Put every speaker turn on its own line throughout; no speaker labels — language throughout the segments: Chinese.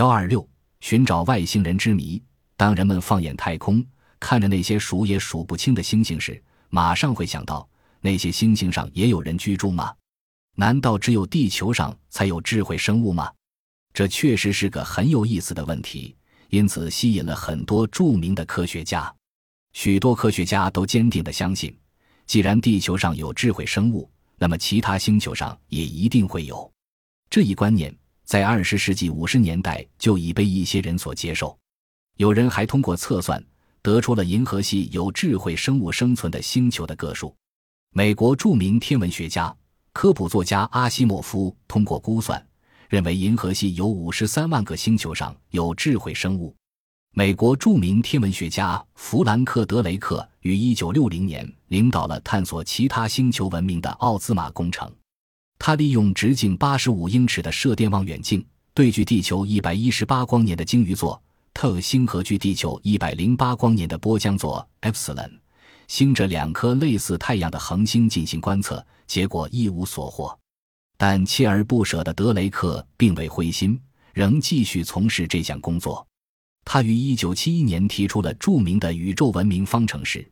幺二六，寻找外星人之谜。当人们放眼太空，看着那些数也数不清的星星时，马上会想到：那些星星上也有人居住吗？难道只有地球上才有智慧生物吗？这确实是个很有意思的问题，因此吸引了很多著名的科学家。许多科学家都坚定地相信，既然地球上有智慧生物，那么其他星球上也一定会有。这一观念在二十世纪五十年代就已被一些人所接受。有人还通过测算得出了银河系有智慧生物生存的星球的个数。美国著名天文学家、科普作家阿西莫夫通过估算，认为银河系有五十三万个星球上有智慧生物。美国著名天文学家弗兰克·德雷克于1960年领导了探索其他星球文明的奥兹玛工程。他利用直径85英尺的射电望远镜，对距地球118光年的鲸鱼座特星和距地球108光年的波江座 Epsilon 星这两颗类似太阳的恒星进行观测，结果一无所获。但锲而不舍的德雷克并未灰心，仍继续从事这项工作。他于1971年提出了著名的宇宙文明方程式，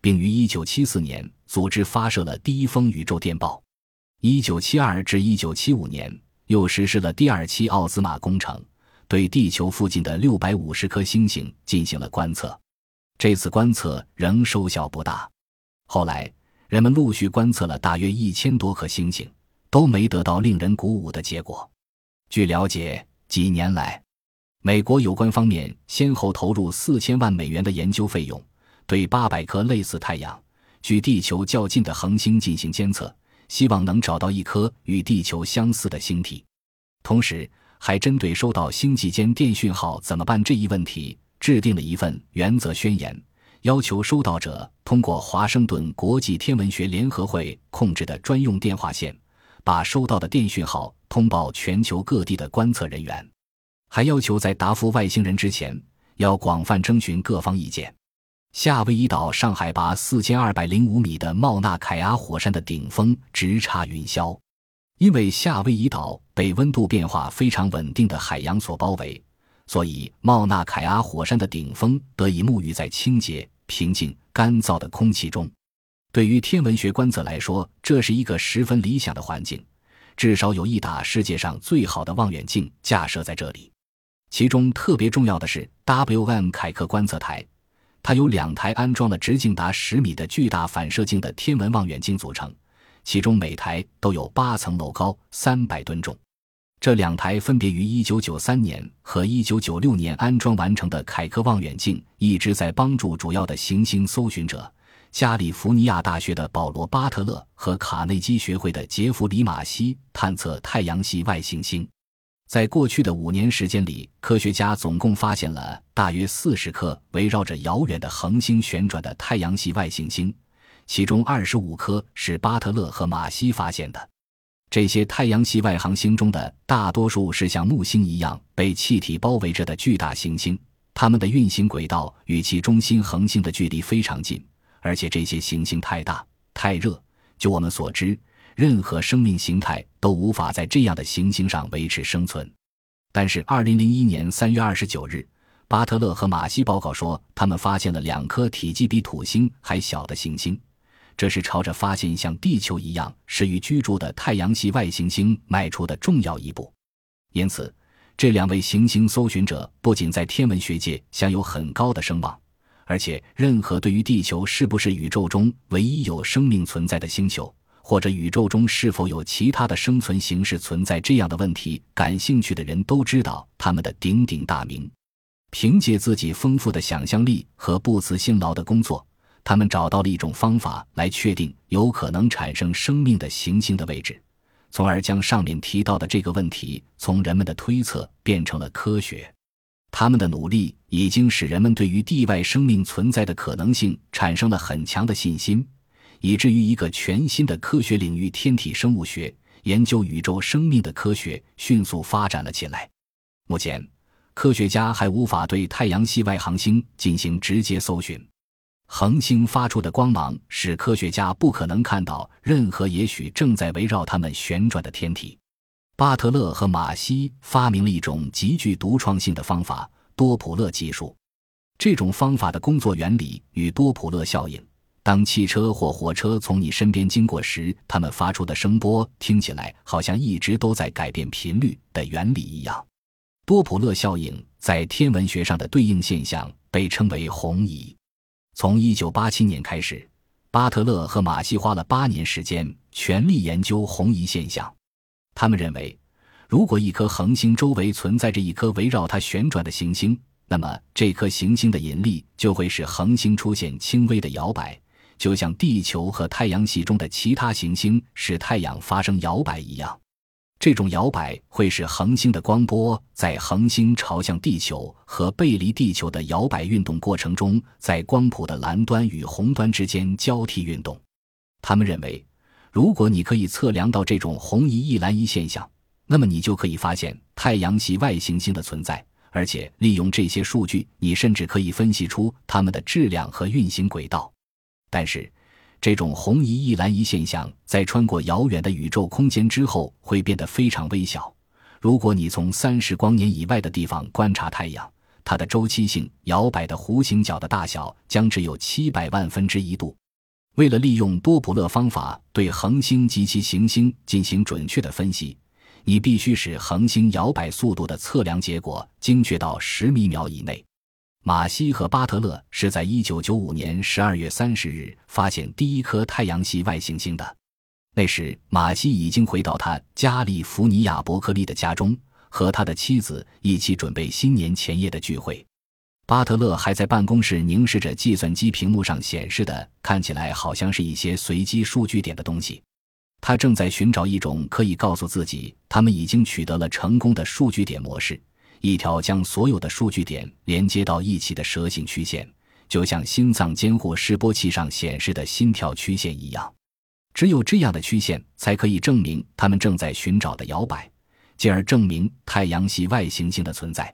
并于1974年组织发射了第一封宇宙电报。1972至1975年，又实施了第二期奥兹玛工程，对地球附近的650颗星星进行了观测。这次观测仍收效不大。后来，人们陆续观测了大约一千多颗星星，都没得到令人鼓舞的结果。据了解，几年来，美国有关方面先后投入四千万美元的研究费用，对八百颗类似太阳、距地球较近的恒星进行监测，希望能找到一颗与地球相似的星体。同时，还针对收到星际间电讯号怎么办这一问题，制定了一份原则宣言，要求收到者通过华盛顿国际天文学联合会控制的专用电话线，把收到的电讯号通报全球各地的观测人员。还要求在答复外星人之前，要广泛征询各方意见。夏威夷岛上海拔四千二百零五米的茂纳凯阿火山的顶峰直插云霄，因为夏威夷岛被温度变化非常稳定的海洋所包围，所以茂纳凯阿火山的顶峰得以沐浴在清洁、平静、干燥的空气中。对于天文学观测来说，这是一个十分理想的环境，至少有一打世界上最好的望远镜架设在这里。其中特别重要的是 W.M. 凯克观测台，它由两台安装了直径达十米的巨大反射镜的天文望远镜组成，其中每台都有八层楼高、三百吨重。这两台分别于1993年和1996年安装完成的凯克望远镜，一直在帮助主要的行星搜寻者加利福尼亚大学的保罗·巴特勒和卡内基学会的杰弗里·马西探测太阳系外行星。在过去的五年时间里，科学家总共发现了大约四十颗围绕着遥远的恒星旋转的太阳系外行星，其中二十五颗是巴特勒和马西发现的。这些太阳系外行星中的大多数是像木星一样被气体包围着的巨大行星，它们的运行轨道与其中心恒星的距离非常近，而且这些行星太大、太热。就我们所知。任何生命形态都无法在这样的行星上维持生存。但是，二零零一年三月二十九日，巴特勒和马西报告说，他们发现了两颗体积比土星还小的行星，这是朝着发现像地球一样适于居住的太阳系外行星迈出的重要一步。因此，这两位行星搜寻者不仅在天文学界享有很高的声望，而且任何对于地球是不是宇宙中唯一有生命存在的星球。或者宇宙中是否有其他的生存形式存在这样的问题，感兴趣的人都知道他们的鼎鼎大名。凭借自己丰富的想象力和不辞辛劳的工作，他们找到了一种方法来确定有可能产生生命的行星的位置，从而将上面提到的这个问题从人们的推测变成了科学。他们的努力已经使人们对于地外生命存在的可能性产生了很强的信心。以至于一个全新的科学领域——天体生物学，研究宇宙生命的科学迅速发展了起来。目前，科学家还无法对太阳系外行星进行直接搜寻，恒星发出的光芒使科学家不可能看到任何也许正在围绕它们旋转的天体。巴特勒和马西发明了一种极具独创性的方法——多普勒技术。这种方法的工作原理与多普勒效应。当汽车或火车从你身边经过时，它们发出的声波听起来好像一直都在改变频率的原理一样。多普勒效应在天文学上的对应现象被称为红移。从1987年开始，巴特勒和马西花了八年时间全力研究红移现象。他们认为，如果一颗恒星周围存在着一颗围绕它旋转的行星，那么这颗行星的引力就会使恒星出现轻微的摇摆。就像地球和太阳系中的其他行星使太阳发生摇摆一样，这种摇摆会使恒星的光波在恒星朝向地球和背离地球的摇摆运动过程中，在光谱的蓝端与红端之间交替运动。他们认为，如果你可以测量到这种红移一蓝移现象，那么你就可以发现太阳系外行星的存在，而且利用这些数据，你甚至可以分析出它们的质量和运行轨道。但是，这种红移一蓝移现象在穿过遥远的宇宙空间之后会变得非常微小。如果你从三十光年以外的地方观察太阳，它的周期性摇摆的弧形角的大小将只有七百万分之一度。为了利用多普勒方法对恒星及其行星进行准确的分析，你必须使恒星摇摆速度的测量结果精确到十米秒以内。马西和巴特勒是在1995年12月30日发现第一颗太阳系外行星的。那时，马西已经回到他加利福尼亚伯克利的家中，和他的妻子一起准备新年前夜的聚会。巴特勒还在办公室凝视着计算机屏幕上显示的看起来好像是一些随机数据点的东西。他正在寻找一种可以告诉自己他们已经取得了成功的数据点模式。一条将所有的数据点连接到一起的蛇形曲线，就像心脏监护示波器上显示的心跳曲线一样。只有这样的曲线才可以证明他们正在寻找的摇摆，进而证明太阳系外行星的存在。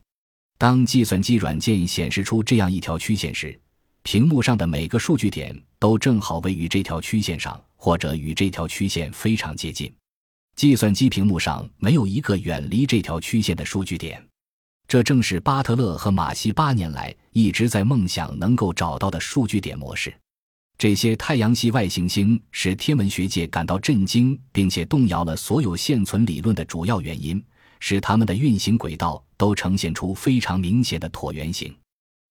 当计算机软件显示出这样一条曲线时，屏幕上的每个数据点都正好位于这条曲线上，或者与这条曲线非常接近。计算机屏幕上没有一个远离这条曲线的数据点。这正是巴特勒和马西八年来一直在梦想能够找到的数据点模式。这些太阳系外行星使天文学界感到震惊，并且动摇了所有现存理论的主要原因，使它们的运行轨道都呈现出非常明显的椭圆形。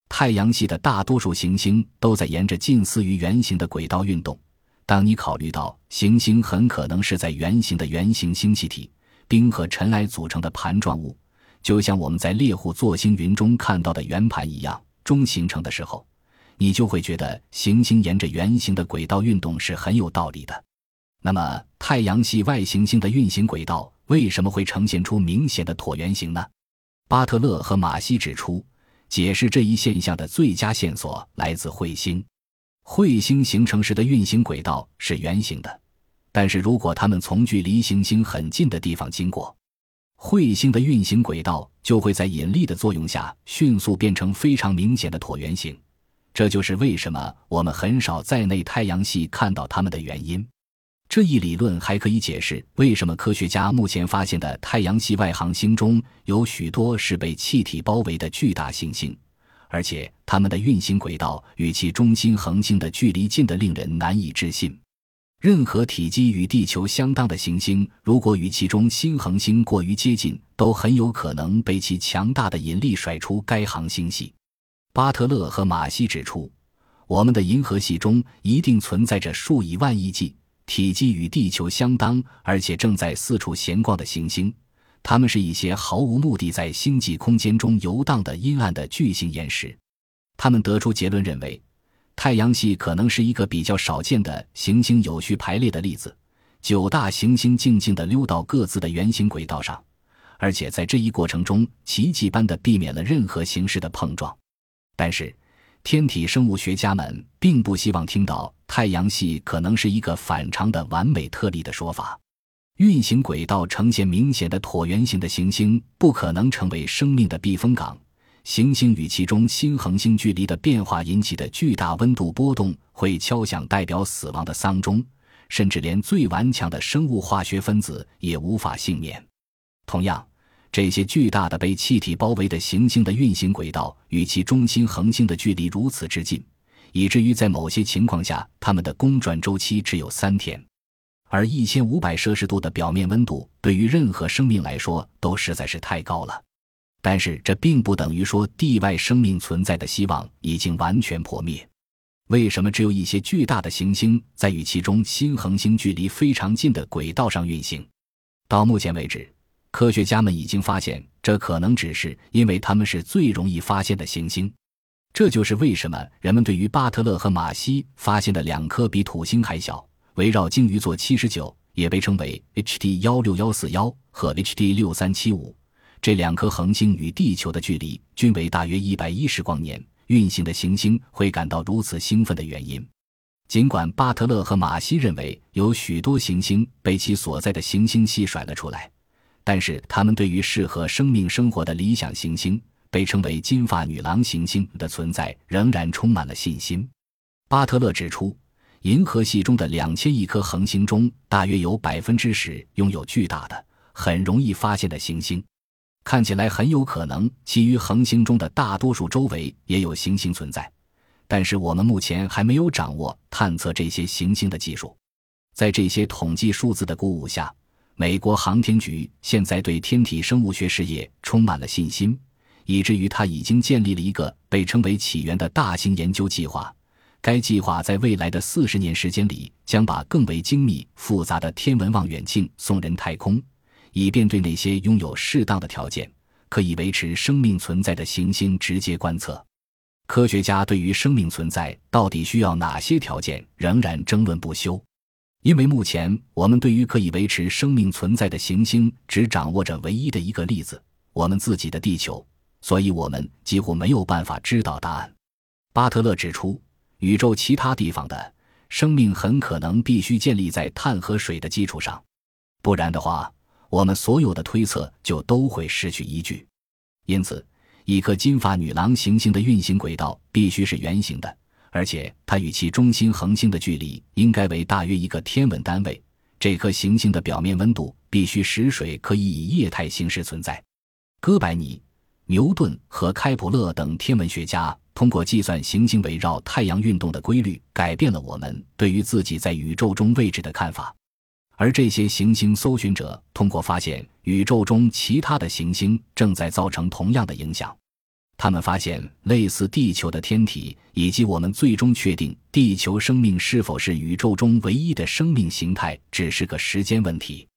太阳系的大多数行星都在沿着近似于圆形的轨道运动。当你考虑到行星很可能是在圆形的圆形星系体、冰和尘埃组成的盘状物。就像我们在猎户座星云中看到的圆盘一样，中形成的时候，你就会觉得行星沿着圆形的轨道运动是很有道理的。那么，太阳系外行星的运行轨道为什么会呈现出明显的椭圆形呢？巴特勒和马西指出，解释这一现象的最佳线索来自彗星。彗星形成时的运行轨道是圆形的，但是如果它们从距离行星很近的地方经过，彗星的运行轨道就会在引力的作用下迅速变成非常明显的椭圆形，这就是为什么我们很少在内太阳系看到它们的原因。这一理论还可以解释为什么科学家目前发现的太阳系外行星中有许多是被气体包围的巨大行星，而且它们的运行轨道与其中心恒星的距离近得令人难以置信。任何体积与地球相当的行星，如果与其中新恒星过于接近，都很有可能被其强大的引力甩出该行星系。巴特勒和马西指出，我们的银河系中一定存在着数以万亿计、体积与地球相当，而且正在四处闲逛的行星。它们是一些毫无目的在星际空间中游荡的阴暗的巨型岩石。他们得出结论认为。太阳系可能是一个比较少见的行星有序排列的例子，九大行星静静地溜到各自的圆形轨道上，而且在这一过程中奇迹般地避免了任何形式的碰撞。但是，天体生物学家们并不希望听到太阳系可能是一个反常的完美特例的说法。运行轨道呈现明显的椭圆形的行星不可能成为生命的避风港。行星与其中新恒星距离的变化引起的巨大温度波动会敲响代表死亡的丧钟，甚至连最顽强的生物化学分子也无法幸免。同样，这些巨大的被气体包围的行星的运行轨道与其中心恒星的距离如此之近，以至于在某些情况下，它们的公转周期只有三天。而一千五百摄氏度的表面温度对于任何生命来说都实在是太高了。但是这并不等于说地外生命存在的希望已经完全破灭。为什么只有一些巨大的行星在与其中新恒星距离非常近的轨道上运行？到目前为止，科学家们已经发现，这可能只是因为它们是最容易发现的行星。这就是为什么人们对于巴特勒和马西发现的两颗比土星还小、围绕鲸鱼座七十九，也被称为 HD 幺六幺四幺和 HD 六三七五这两颗恒星与地球的距离均为大约一百一十光年。运行的行星会感到如此兴奋的原因，尽管巴特勒和马西认为有许多行星被其所在的行星系甩了出来，但是他们对于适合生命生活的理想行星——被称为“金发女郎行星”的存在仍然充满了信心。巴特勒指出，银河系中的两千亿颗恒星中，大约有百分之十拥有巨大的、很容易发现的行星。看起来很有可能，其余恒星中的大多数周围也有行星存在，但是我们目前还没有掌握探测这些行星的技术。在这些统计数字的鼓舞下，美国航天局现在对天体生物学事业充满了信心，以至于他已经建立了一个被称为“起源”的大型研究计划。该计划在未来的四十年时间里，将把更为精密复杂的天文望远镜送人太空。以便对那些拥有适当的条件可以维持生命存在的行星直接观测，科学家对于生命存在到底需要哪些条件仍然争论不休。因为目前我们对于可以维持生命存在的行星只掌握着唯一的一个例子——我们自己的地球，所以我们几乎没有办法知道答案。巴特勒指出，宇宙其他地方的生命很可能必须建立在碳和水的基础上，不然的话。我们所有的推测就都会失去依据，因此，一颗金发女郎行星的运行轨道必须是圆形的，而且它与其中心恒星的距离应该为大约一个天文单位。这颗行星的表面温度必须使水可以以液态形式存在。哥白尼、牛顿和开普勒等天文学家通过计算行星围绕太阳运动的规律，改变了我们对于自己在宇宙中位置的看法。而这些行星搜寻者通过发现宇宙中其他的行星正在造成同样的影响，他们发现类似地球的天体，以及我们最终确定地球生命是否是宇宙中唯一的生命形态，只是个时间问题。